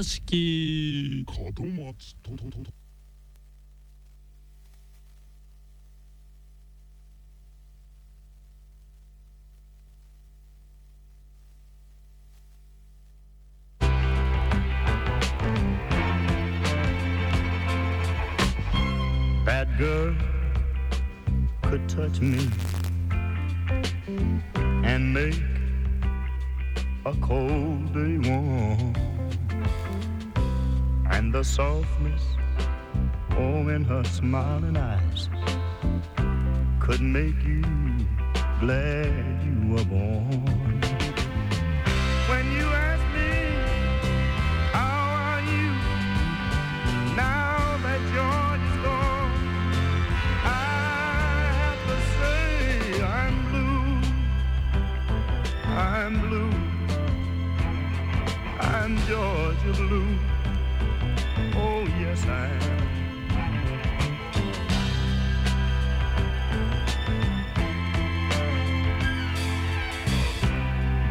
Um Bad girl Could touch me and make a cold day warm. And the softness, oh, in her smiling eyes could make you glad you were born. When you ask me, how are you? Now that George is gone, I have to say I'm blue. I'm blue. I'm Georgia blue. Yes, I am.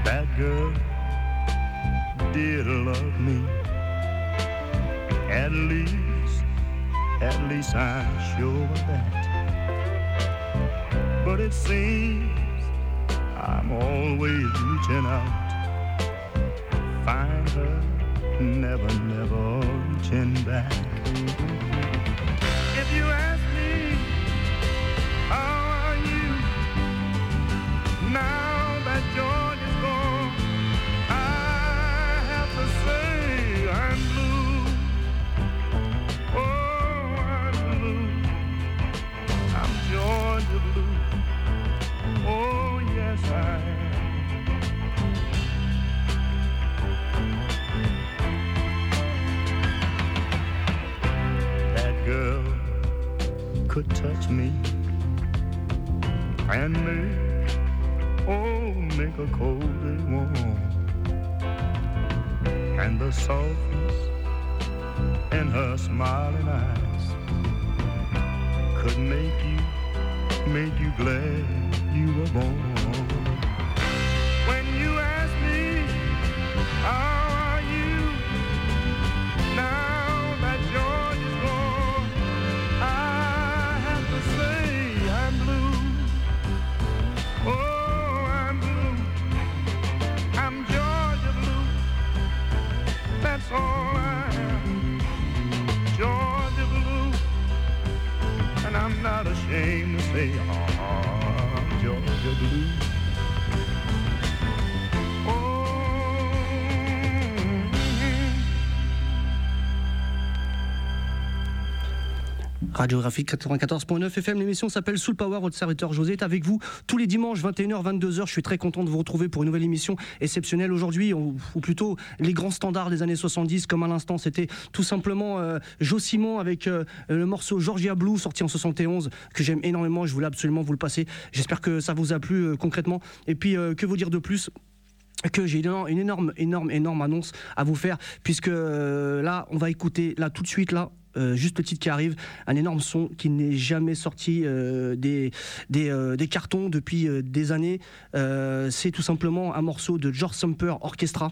That girl did love me. At least, at least I'm sure of that. But it seems I'm always reaching out. Find her, never, never reaching back. If you ask me, how girl could touch me and make, oh, make a cold day warm. And the softness in her smiling eyes could make you, make you glad you were born. Ashamed to say, ah, Georgia blue. Radiographie 94.9 FM, l'émission s'appelle Soul Power, votre serviteur José est avec vous tous les dimanches 21h, 22h. Je suis très content de vous retrouver pour une nouvelle émission exceptionnelle aujourd'hui, ou, plutôt les grands standards des années 70, comme à l'instant c'était tout simplement euh, Joe Simon avec euh, le morceau Georgia Blue sorti en 71 que j'aime énormément, je voulais absolument vous le passer. J'espère que ça vous a plu euh, concrètement. Et puis euh, que vous dire de plus? Que j'ai une énorme, énorme, énorme annonce à vous faire, puisque là, on va écouter, là, tout de suite, là, euh, juste le titre qui arrive, un énorme son qui n'est jamais sorti euh, euh, des cartons depuis des années. C'est tout simplement un morceau de George Sumper Orchestra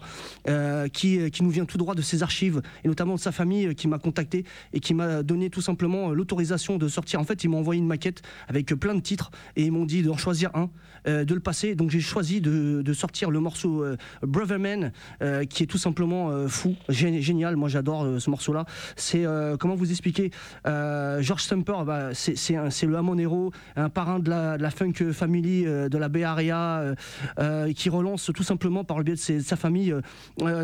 qui, qui nous vient tout droit de ses archives et notamment de sa famille qui m'a contacté et qui m'a donné tout simplement l'autorisation de sortir. En fait, ils m'ont envoyé une maquette avec plein de titres et ils m'ont dit d'en choisir un, euh, de le passer. Donc j'ai choisi de, de sortir le morceau euh, Brother Man euh, qui est tout simplement euh, fou, gé- génial. Moi j'adore euh, ce morceau-là. C'est comment vous expliquer George Stumper, bah, c'est le Hamonero, un parrain de la, de la funk family de la Bay Area, qui relance tout simplement par le biais de, sa famille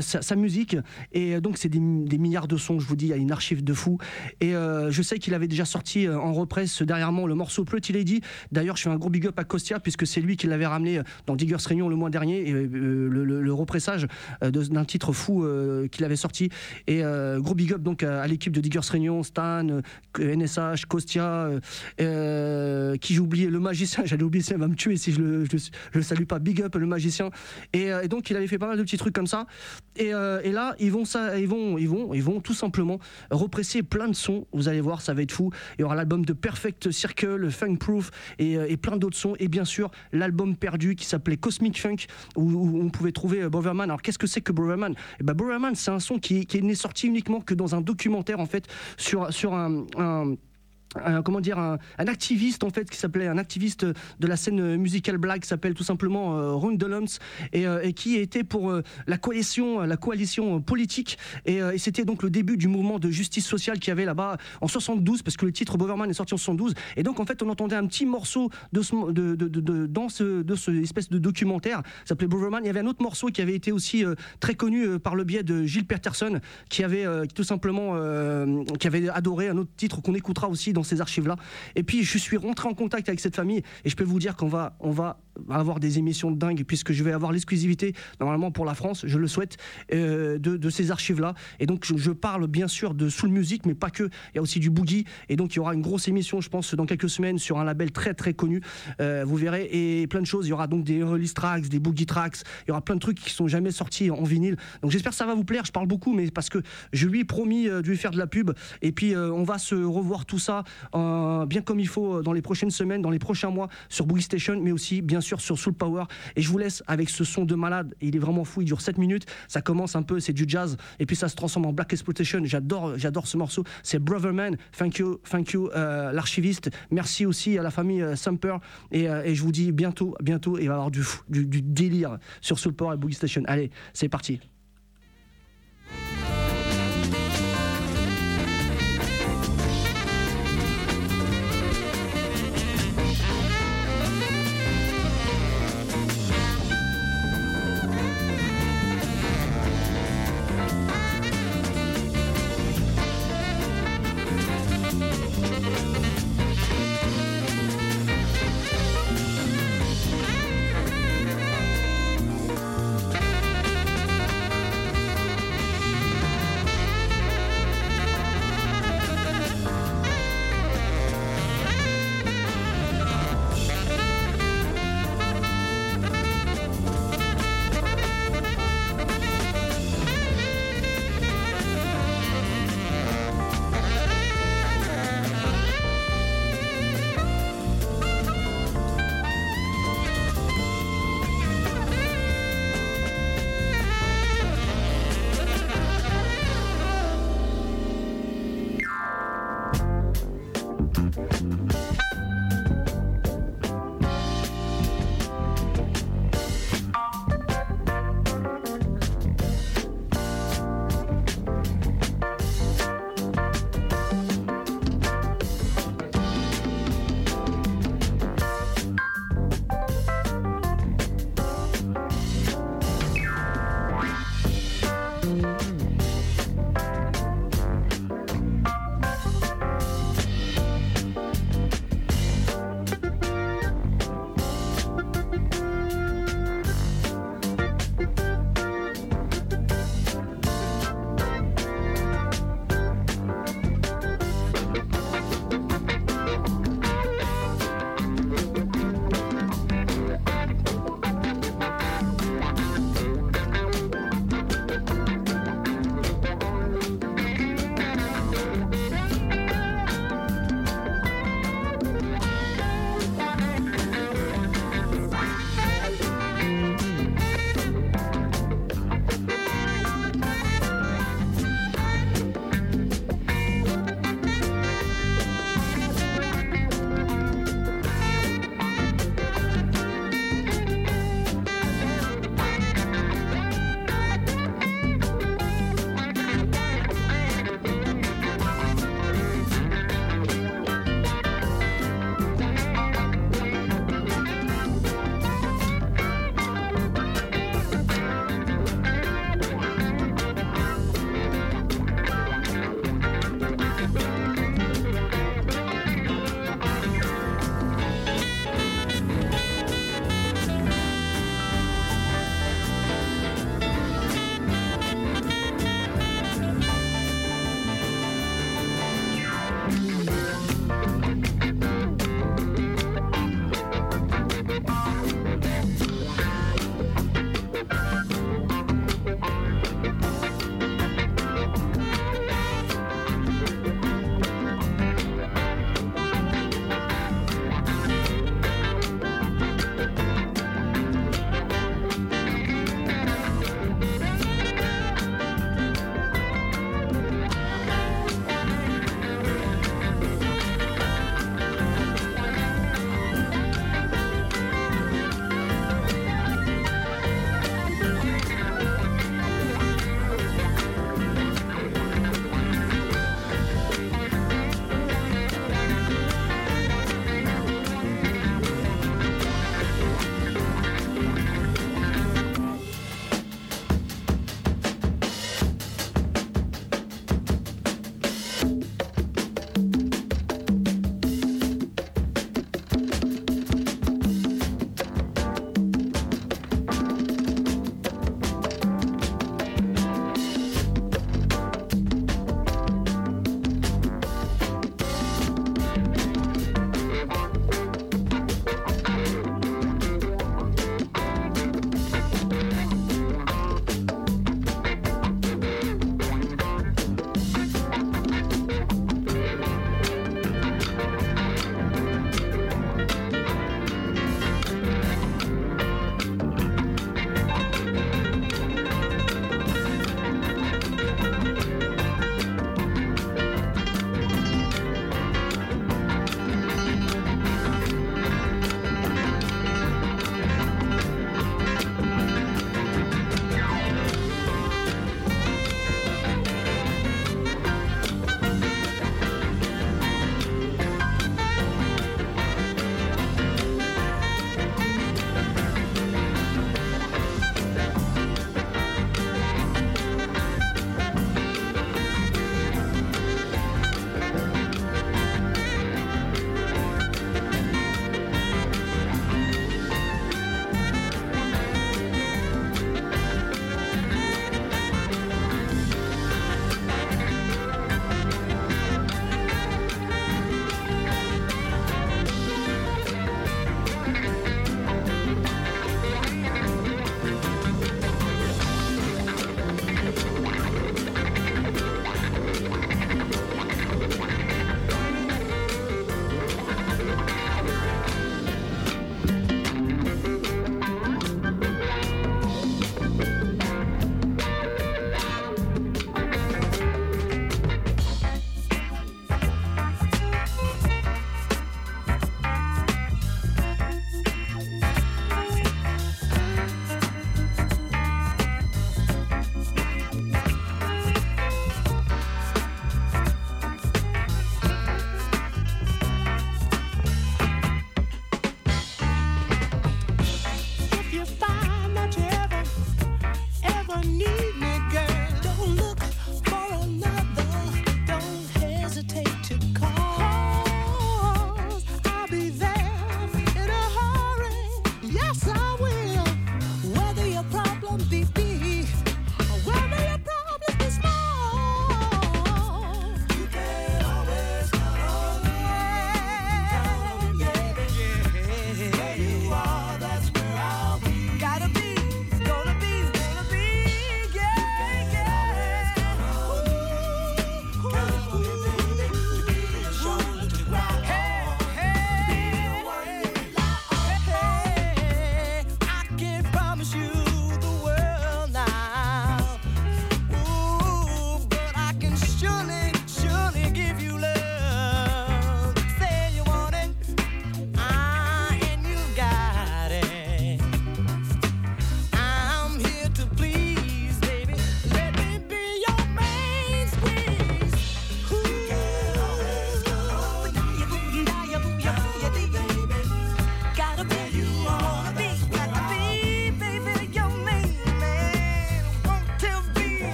sa, musique. Et donc c'est des, milliards de sons, je vous dis, il y a une archive de fou. Et je sais qu'il avait déjà sorti en represse dernièrement le morceau Pretty Lady. D'ailleurs, je fais un gros big up à Costia puisque c'est lui qui l'avait ramené euh, dans Diggers Réunion le mois dernier et euh, le, le- le repressage euh, d'un titre fou qu'il avait sorti. Et gros big up donc à, l'équipe de Diggers Réunion, Stan, NSH, Kostia, qui j'ai oublié, le magicien, j'allais oublier, ça va me tuer si je le, je, le salue pas, big up le magicien. Et, donc il avait fait pas mal de petits trucs comme ça. Et, là, ils vont, ça, ils, vont, ils, vont, ils vont tout simplement represser plein de sons, vous allez voir, ça va être fou. Il y aura l'album de Perfect Circle, Funk Proof et plein d'autres sons. Et bien sûr, l'album perdu qui s'appelait Cosmic Funk, où, on pouvait trouver Boverman. Alors qu'est-ce que c'est que Boverman eh ben, Boverman, c'est un son qui, qui n'est sorti uniquement que dans un documentaire en fait sur, un, comment dire un, activiste en fait qui s'appelait un activiste de la scène musicale black qui s'appelle tout simplement euh, Ron euh, et, qui était pour euh, la coalition la coalition politique. Et, c'était donc le début du mouvement de justice sociale qui avait là-bas en 72 parce que le titre Boverman est sorti en 72 et donc en fait on entendait un petit morceau de, ce, de, de, dans ce de ce espèce de documentaire. S'appelait Boverman il y avait un autre morceau qui avait été aussi très connu par le biais de Gilles Peterson qui avait tout simplement qui avait adoré un autre titre qu'on écoutera aussi dans ces archives-là. Et puis, je suis rentré en contact avec cette famille et je peux vous dire qu'on va, on va avoir des émissions de dingue puisque je vais avoir l'exclusivité normalement pour la France, je le souhaite, euh, de, ces archives-là. Et donc, je, parle bien sûr de soul music, mais pas que. Il y a aussi du boogie. Et donc, il y aura une grosse émission, je pense, dans quelques semaines sur un label très très connu. Euh, vous verrez. Et plein de choses. Il y aura donc des release tracks, des boogie tracks. Il y aura plein de trucs qui sont jamais sortis en vinyle. Donc, j'espère que ça va vous plaire. Je parle beaucoup, mais parce que je lui ai promis euh, de lui faire de la pub. Et puis, on va se revoir tout ça bien comme il faut dans les prochaines semaines, dans les prochains mois sur Boogie Station, mais aussi bien sur Soul Power. Et je vous laisse avec ce son de malade. Il est vraiment fou, il dure 7 minutes. Ça commence un peu, c'est du jazz, et puis ça se transforme en Black Exploitation. J'adore, j'adore ce morceau. C'est Brotherman. Thank you, thank you, euh, l'archiviste. Merci aussi à la famille Samper. Et, je vous dis bientôt, bientôt, il va y avoir du, du, du délire sur Soul Power et Boogie Station. Allez, c'est parti.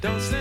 Don't say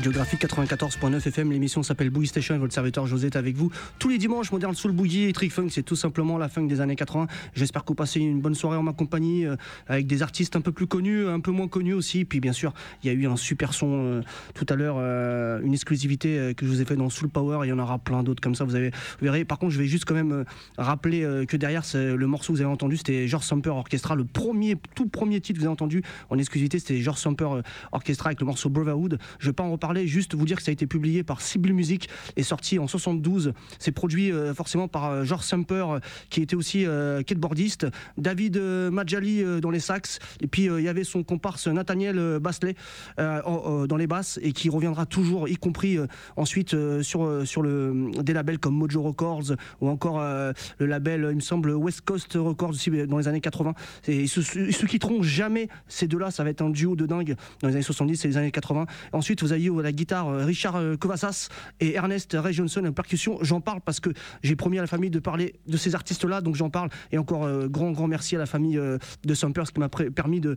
Radiographique 94.9 FM, l'émission s'appelle Boogie Station et votre serviteur José est avec vous tous les dimanches. Modern Soul Boogie et Trick Funk, c'est tout simplement la funk des années 80. J'espère que vous passez une bonne soirée en ma compagnie euh, avec des artistes un peu plus connus, un peu moins connus aussi. Puis bien sûr, il y a eu un super son euh, tout à l'heure, euh, une exclusivité que je vous ai fait dans Soul Power. Il y en aura plein d'autres comme ça, vous, verrez. Par contre, je vais juste quand même rappeler que derrière le morceau que vous avez entendu, c'était George Samper Orchestra, le premier, tout premier titre que vous avez entendu en exclusivité, c'était George Samper Orchestra avec le morceau Brotherhood. Je vais pas en reparler, juste vous dire que ça a été publié par Sibyl Music et sorti en 72. C'est produit euh, forcément par euh, George Samper, euh, qui était aussi skateboardiste, David Majali dans les sax, et puis il y avait son comparse Nathaniel euh, dans les basses et qui reviendra toujours, y compris ensuite sur, sur le, des labels comme Mojo Records ou encore le label, il me semble, West Coast Records aussi dans les années 80. Et ils se, se quitteront jamais, ces deux-là, ça va être un duo de dingue dans les années 70 et les années 80. Ensuite, vous avez la guitare euh, Richard euh, Kovassas et Ernest Ray Johnson en percussion. J'en parle parce que j'ai promis à la famille de parler de ces artistes-là, donc j'en parle. Et encore euh, grand, grand merci à la famille euh, de Sumpers qui m'a permis de,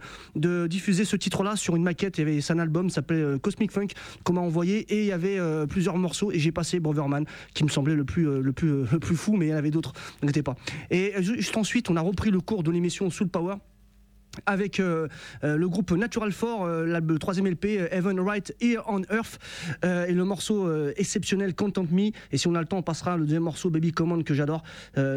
diffuser ce titre-là sur une maquette. Il y avait un album s'appelait euh, Cosmic Funk qu'on m'a envoyé et il y avait euh, plusieurs morceaux et j'ai passé Broverman qui me semblait le plus, euh, le plus, euh, le plus fou, mais il y en avait d'autres, n'inquiétez pas. Et euh, juste ensuite, on a repris le cours de l'émission Soul Power avec euh, euh, le groupe Natural 4, euh, le troisième LP, euh, Heaven Right Here on Earth, et le morceau exceptionnel Content Me. Et si on a le temps, on passera le deuxième morceau Baby Command que j'adore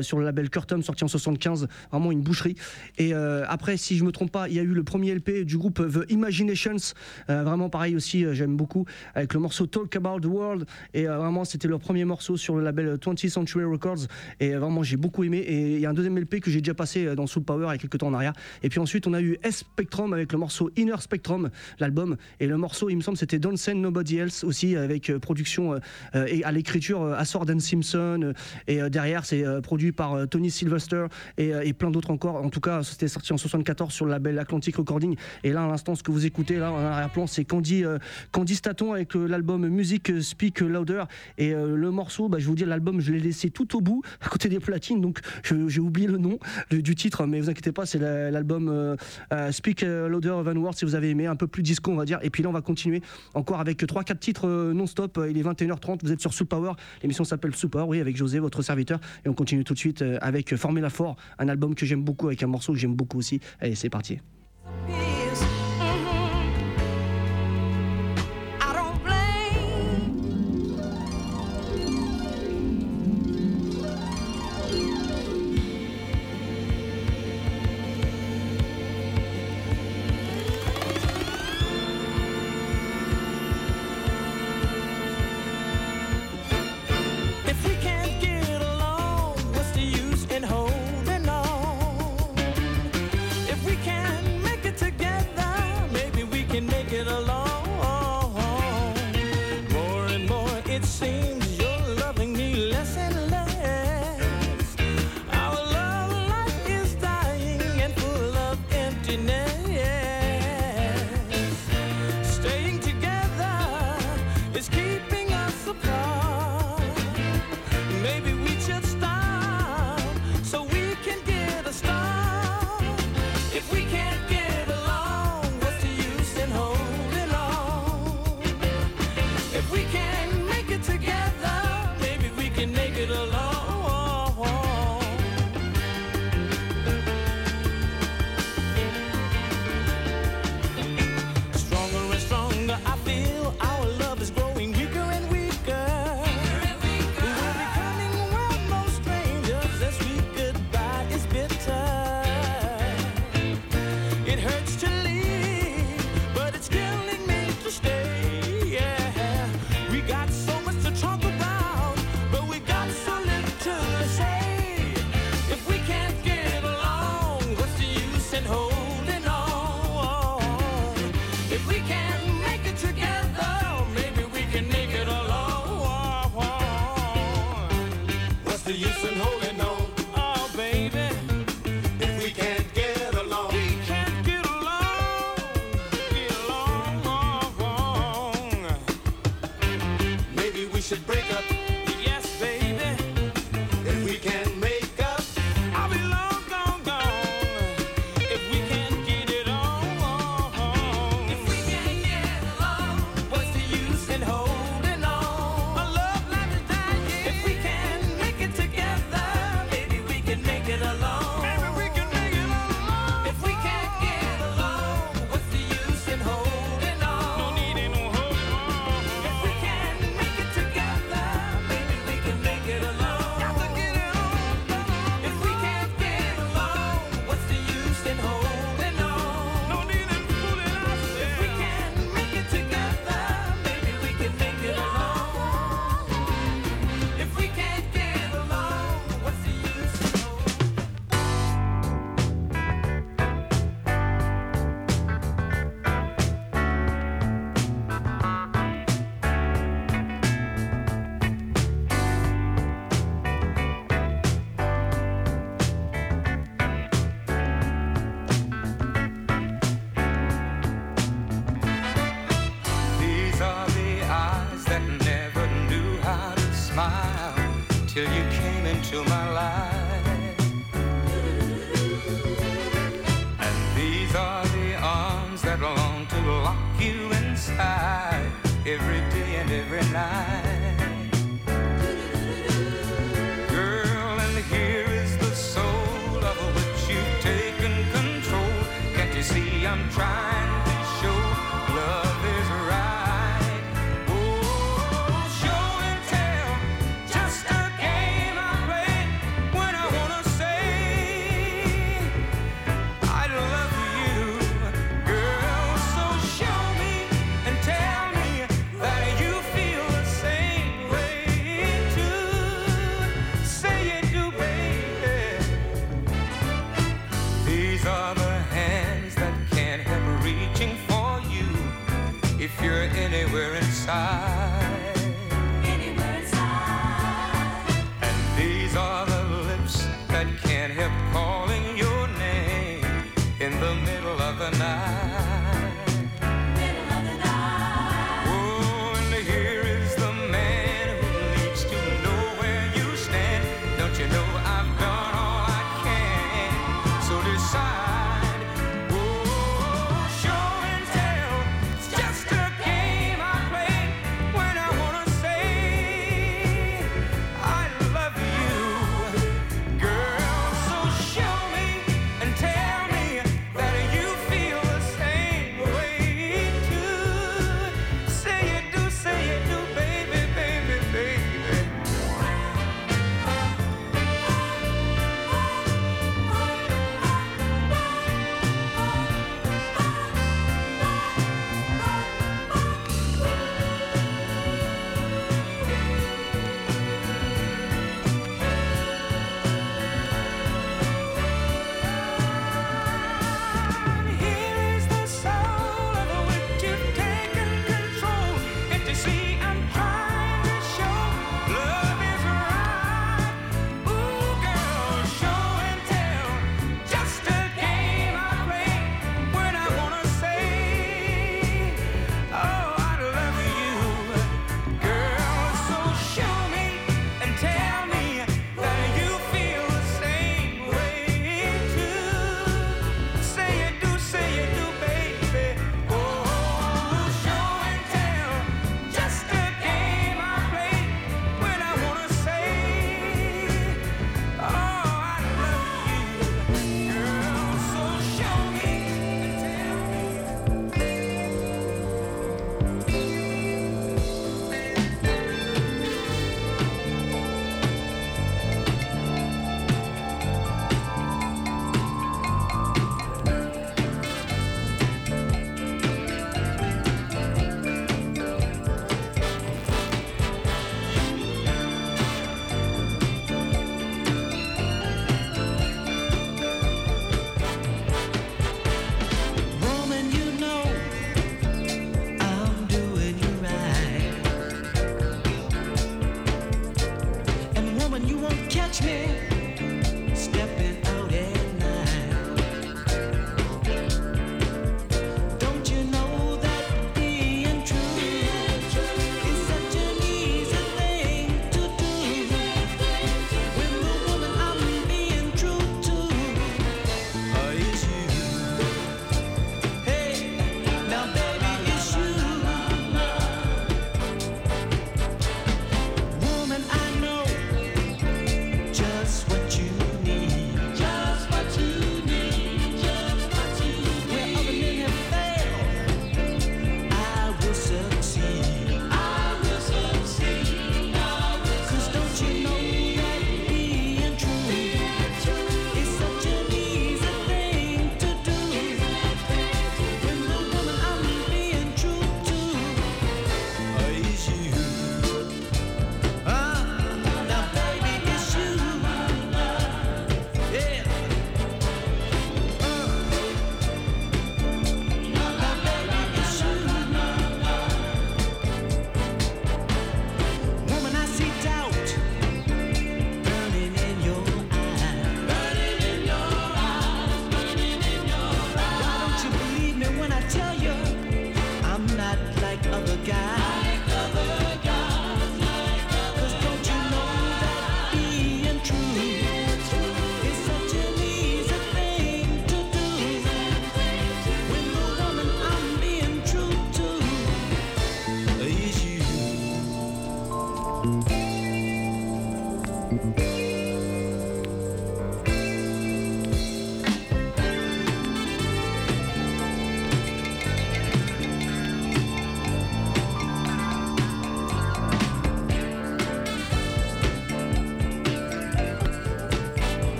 sur le label Curtum, sorti en 75, vraiment une boucherie. Et après, si je me trompe pas, il y a eu le premier LP du groupe The Imaginations, vraiment pareil aussi, j'aime beaucoup, avec le morceau Talk About the World. Et vraiment, c'était leur premier morceau sur le label 20th Century Records. Et vraiment, j'ai beaucoup aimé. Et il y a un deuxième LP que j'ai déjà passé dans Soul Power il y a quelques temps en arrière. Et puis ensuite, on a eu S Spectrum avec le morceau Inner Spectrum, l'album. Et le morceau, il me semble, c'était Don't Send Nobody Else aussi, avec euh, production euh, euh, et à l'écriture Assord and Simpson. et derrière, c'est produit par Tony Sylvester et, plein d'autres encore. En tout cas, c'était sorti en 74 sur le label Atlantic Recording. Et là, à l'instant, ce que vous écoutez là en arrière-plan, c'est Candy, Candy Staton avec l'album Music Speak Louder. Et le morceau, bah, je vous dis, l'album, je l'ai laissé tout au bout, à côté des platines. Donc, j'ai oublié le nom du, titre, mais vous inquiétez pas, c'est la- l'album Speak Louder Van Ward, si vous avez aimé, un peu plus disco, on va dire. Et puis là, on va continuer encore avec 3-4 titres euh, non-stop. Il est 21h30, vous êtes sur Soul Power. L'émission s'appelle Soul Power, oui, avec José, votre serviteur. Et on continue tout de suite euh, avec Formula 4, un album que j'aime beaucoup, avec un morceau que j'aime beaucoup aussi. Allez, c'est parti.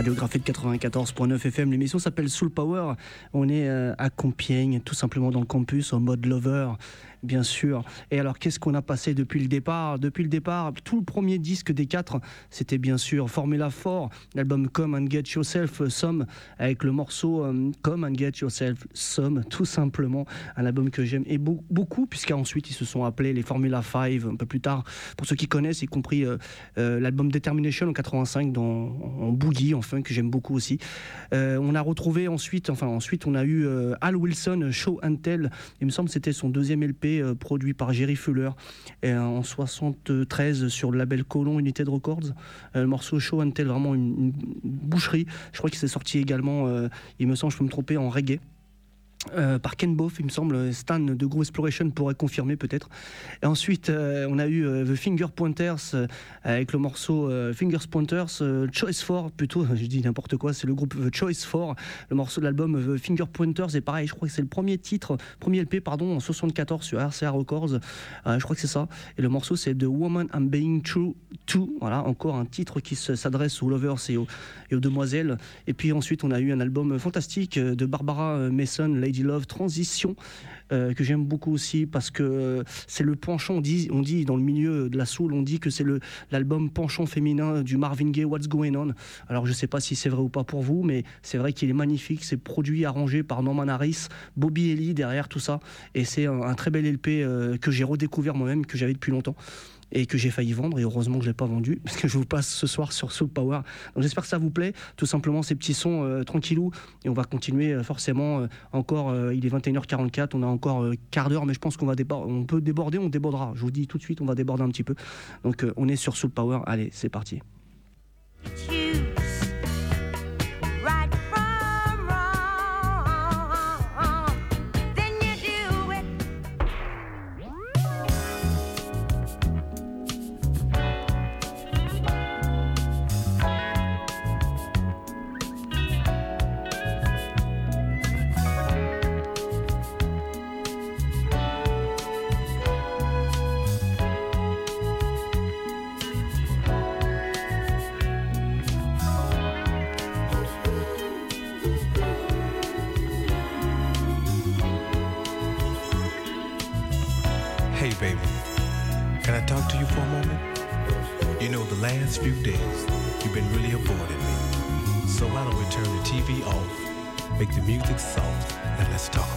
Radiographie de 94.9 FM, l'émission s'appelle Soul Power. On est euh, à Compiègne, tout simplement dans le campus, en mode lover, bien sûr. Et alors, qu'est-ce qu'on a passé depuis le départ? Depuis le départ, tout le premier disque des quatre, c'était bien sûr Formula 4, l'album Come and Get Yourself Some, avec le morceau euh, Come and Get Yourself Some, tout simplement. Un album que j'aime et beau- beaucoup, puisqu'ensuite ils se sont appelés les Formula 5 un peu plus tard. Pour ceux qui connaissent, y compris euh, euh, l'album Determination en 85 dans, en boogie, enfin, que j'aime beaucoup aussi. On a retrouvé ensuite, enfin ensuite on a eu Al Wilson, Show and Tell, il me semble que c'était son deuxième LP euh, produit par Jerry Fuller euh, en 73 sur le label Colon United Records. Euh, le morceau Show and vraiment une, une boucherie. Je crois qu'il s'est sorti également, il me semble, je peux me tromper, en reggae. Euh, par Ken Boff, il me semble, Stan de Groove Exploration pourrait confirmer peut-être. Et ensuite, euh, on a eu euh, The Finger Pointers avec le morceau Fingers Pointers, Choice 4 plutôt, je dis n'importe quoi, c'est le groupe The Choice 4, le morceau de l'album The Finger Pointers, et pareil, je crois que c'est le premier titre, premier LP, pardon, en 74 sur RCA Records, je crois que c'est ça. Et le morceau, c'est The Woman I'm Being True To, voilà, encore un titre qui se- s'adresse aux lovers et aux, et aux demoiselles. Et puis ensuite, on a eu un album fantastique de Barbara Mason, Lady Love Transition. euh, que j'aime beaucoup aussi parce que euh, c'est le penchant. On dit, on dit dans le milieu de la soul, on dit que c'est l'album penchant féminin du Marvin Gaye, What's Going On. Alors je sais pas si c'est vrai ou pas pour vous, mais c'est vrai qu'il est magnifique. C'est produit, arrangé par Norman Harris, Bobby Ellie derrière tout ça, et c'est un, un très bel LP euh, que j'ai redécouvert moi-même, que j'avais depuis longtemps et que j'ai failli vendre et heureusement que je l'ai pas vendu parce que je vous passe ce soir sur Soul Power. Donc j'espère que ça vous plaît, tout simplement ces petits sons euh, tranquillou et on va continuer euh, forcément euh, encore euh, il est 21h44, on a encore quart d'heure mais je pense qu'on va débor- on peut déborder, on débordera. Je vous dis tout de suite, on va déborder un petit peu. Donc on est sur Soul Power. Allez, c'est parti. Last few days, you've been really avoiding me. So why don't we turn the TV off, make the music soft, and let's talk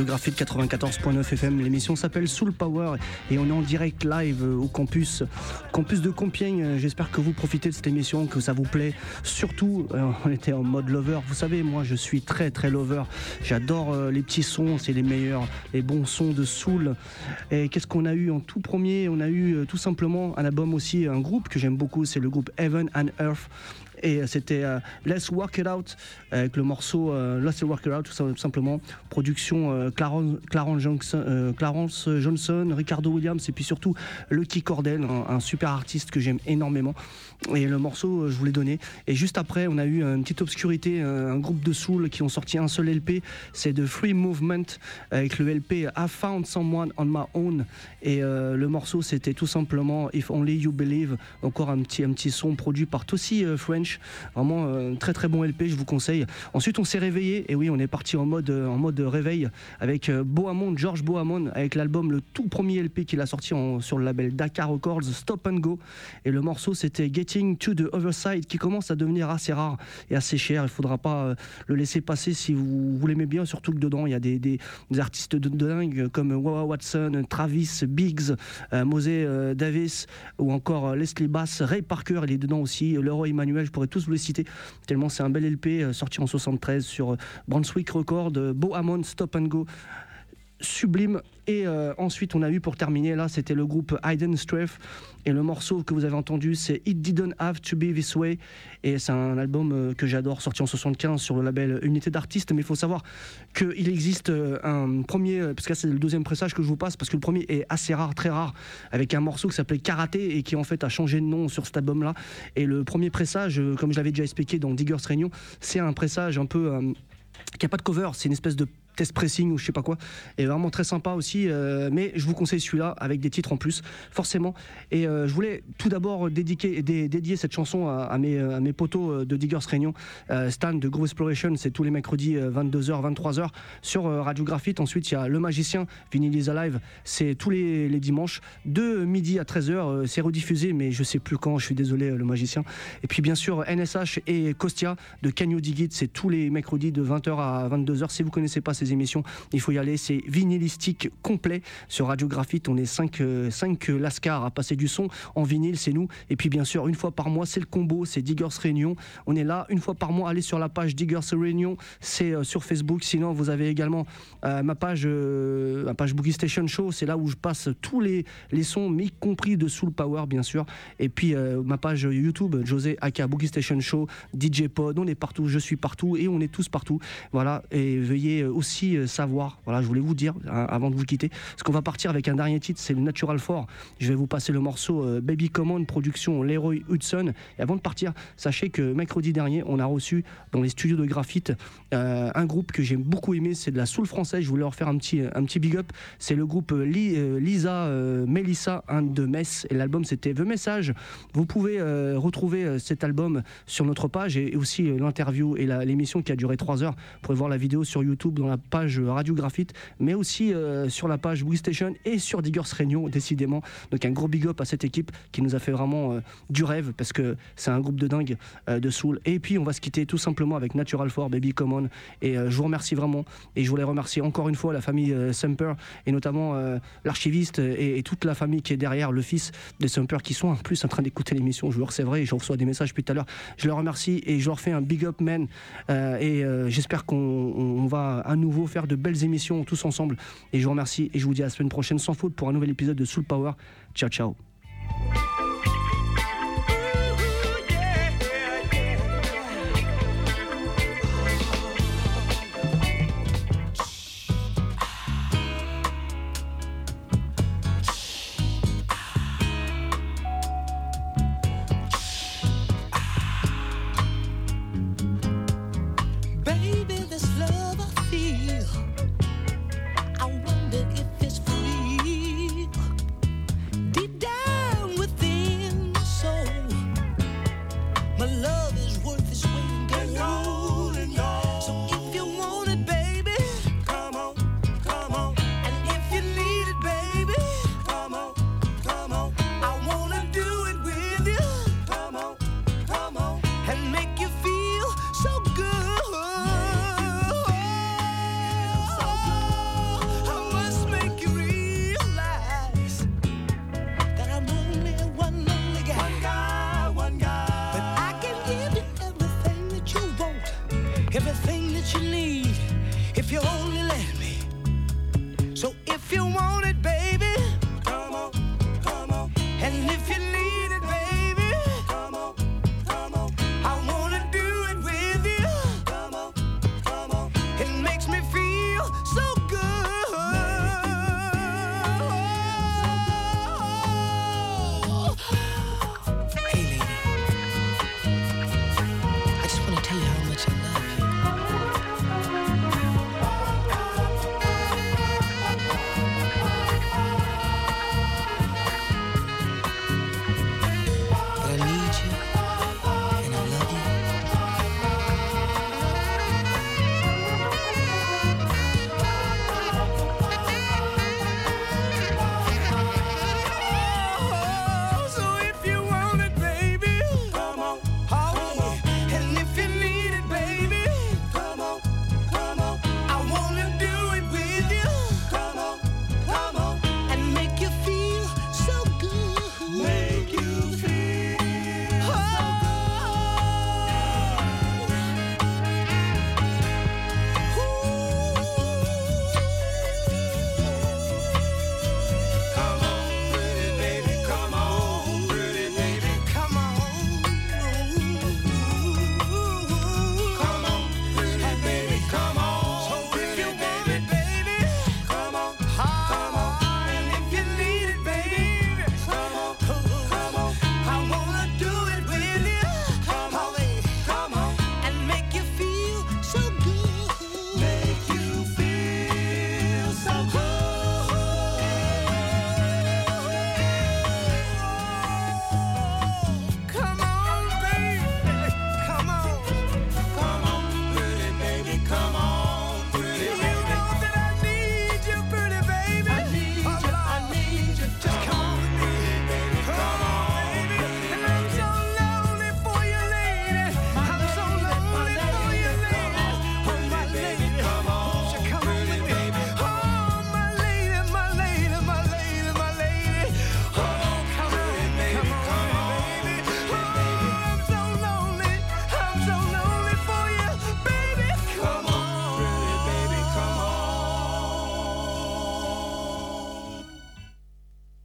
radiographie de 94.9 FM. L'émission s'appelle Soul Power et on est en direct live au campus, campus de Compiègne. J'espère que vous profitez de cette émission, que ça vous plaît. Surtout, euh, on était en mode lover. Vous savez, moi, je suis très, très lover. J'adore euh, les petits sons, c'est les meilleurs, les bons sons de Soul. Et qu'est-ce qu'on a eu en tout premier? On a eu euh, tout simplement un album aussi, un groupe que j'aime beaucoup, c'est le groupe Heaven and Earth. Et euh, c'était euh, Let's Work It Out avec le morceau euh, Let's Work It Out, tout sim- simplement. Production euh, Clarence, Clarence Johnson, euh, Ricardo Williams et puis surtout Lucky Cordell, un, super artiste que j'aime énormément. Et le morceau, euh, je vous l'ai donné. Et juste après, on a eu une petite obscurité, euh, un groupe de soul qui ont sorti un seul LP. C'est de Free Movement avec le LP I Found Someone on My Own. Et euh, le morceau, c'était tout simplement If Only You Believe. Encore un petit, un petit son produit par Tossi euh, Vraiment euh, très très bon LP, je vous conseille. Ensuite, on s'est réveillé. Et oui, on est parti en mode, euh, en mode réveil avec euh, Bohamon, George Bohamon, avec l'album, le tout premier LP qu'il a sorti sur le label Dakar Records, Stop and Go. Et le morceau, c'était Getting to the Other Side, qui commence à devenir assez rare et assez cher. Il faudra pas le laisser passer si vous, l'aimez bien, surtout que dedans, il y a des, artistes de, dingue comme Wawa Watson, Travis, Biggs, euh, euh, Davis ou encore Leslie Bass, Ray Parker, il est dedans aussi, Leroy Emmanuel, tous vous citer, tellement c'est un bel LP euh, sorti en 73 sur euh, Brunswick Record, euh, Bo Hammond, Stop and Go sublime. Et euh, ensuite, on a eu pour terminer, là, c'était le groupe Hidden Strength. Et le morceau que vous avez entendu, c'est It Didn't Have to Be This Way. Et c'est un album euh, que j'adore, sorti en 75 sur le label Unité d'artistes. Mais il faut savoir qu'il existe euh, un premier, parce que c'est le deuxième pressage que je vous passe, parce que le premier est assez rare, très rare, avec un morceau qui s'appelait Karaté et qui en fait a changé de nom sur cet album-là. Et le premier pressage, comme je l'avais déjà expliqué dans Diggers Réunion, c'est un pressage un peu. qui a pas de cover, c'est une espèce de test pressing ou je sais pas quoi, et vraiment très sympa aussi. euh, mais je vous conseille celui-là avec des titres en plus, forcément. Et euh, je voulais tout d'abord dédier cette chanson à, mes, à mes potos euh, de Diggers Réunion. Stan de Groove Exploration, c'est tous les mercredis euh, 22h, 23h sur Radio Graphite. Ensuite, il y a Le Magicien, Vinyl is Alive, c'est tous les, dimanches de midi à 13h. euh, c'est rediffusé, mais je sais plus quand, je suis désolé, Le Magicien. Et puis bien sûr, NSH et Kostia de Can You Dig It, c'est tous les mercredis de 20h à 22h. Si vous connaissez pas ces émissions, il faut y aller. C'est vinylistique complet sur Radio Graphite. On est 5 cinq lascars à passer du son en vinyle, c'est nous. Et puis bien sûr, une fois par mois, c'est le combo, c'est Diggers Réunion. On est là une fois par mois. Allez sur la page Diggers Réunion, c'est euh, sur Facebook. Sinon, vous avez également euh, ma page, euh, ma page Boogie Station Show. C'est là où je passe tous les, les sons, y compris de Soul Power, bien sûr. Et puis euh, ma page YouTube, José Aka Boogie Station Show, DJ Pod. On est partout, je suis partout et on est tous partout. Voilà. Et veuillez euh, euh, savoir, voilà, je voulais vous dire hein, avant de vous quitter, parce qu'on va partir avec un dernier titre, c'est le Natural 4. Je vais vous passer le morceau euh, Baby Common, production Leroy Hudson. Et avant de partir, sachez que mercredi dernier, on a reçu dans les studios de graphite euh, un groupe que j'ai beaucoup aimé, c'est de la soul française. Je voulais leur faire un petit, un petit big up. C'est le groupe euh, Li- Lisa Melissa un de Metz. Et l'album, c'était The Message. Vous pouvez retrouver cet album sur notre page et, aussi l'interview et l'émission qui a duré 3 heures. Vous pourrez voir la vidéo sur YouTube dans la page euh, Radio Graphite, mais aussi euh, sur la page Station et sur Diggers Réunion, décidément. Donc un gros big up à cette équipe qui nous a fait vraiment euh, du rêve parce que c'est un groupe de dingue euh, de soul. Et puis on va se quitter tout simplement avec Natural 4, Baby Common. Et je vous remercie vraiment. Et je voulais remercier encore une fois la famille Semper et notamment l'archiviste et, toute la famille qui est derrière, le fils de Semper qui sont en plus en train d'écouter l'émission. Je leur c'est vrai, je reçois des messages depuis tout à l'heure. Je leur remercie et je leur fais un big up, man. Et j'espère qu'on on va à faire de belles émissions tous ensemble. Et je vous remercie et je vous dis à la semaine prochaine sans faute pour un nouvel épisode de Soul Power. Ciao, ciao.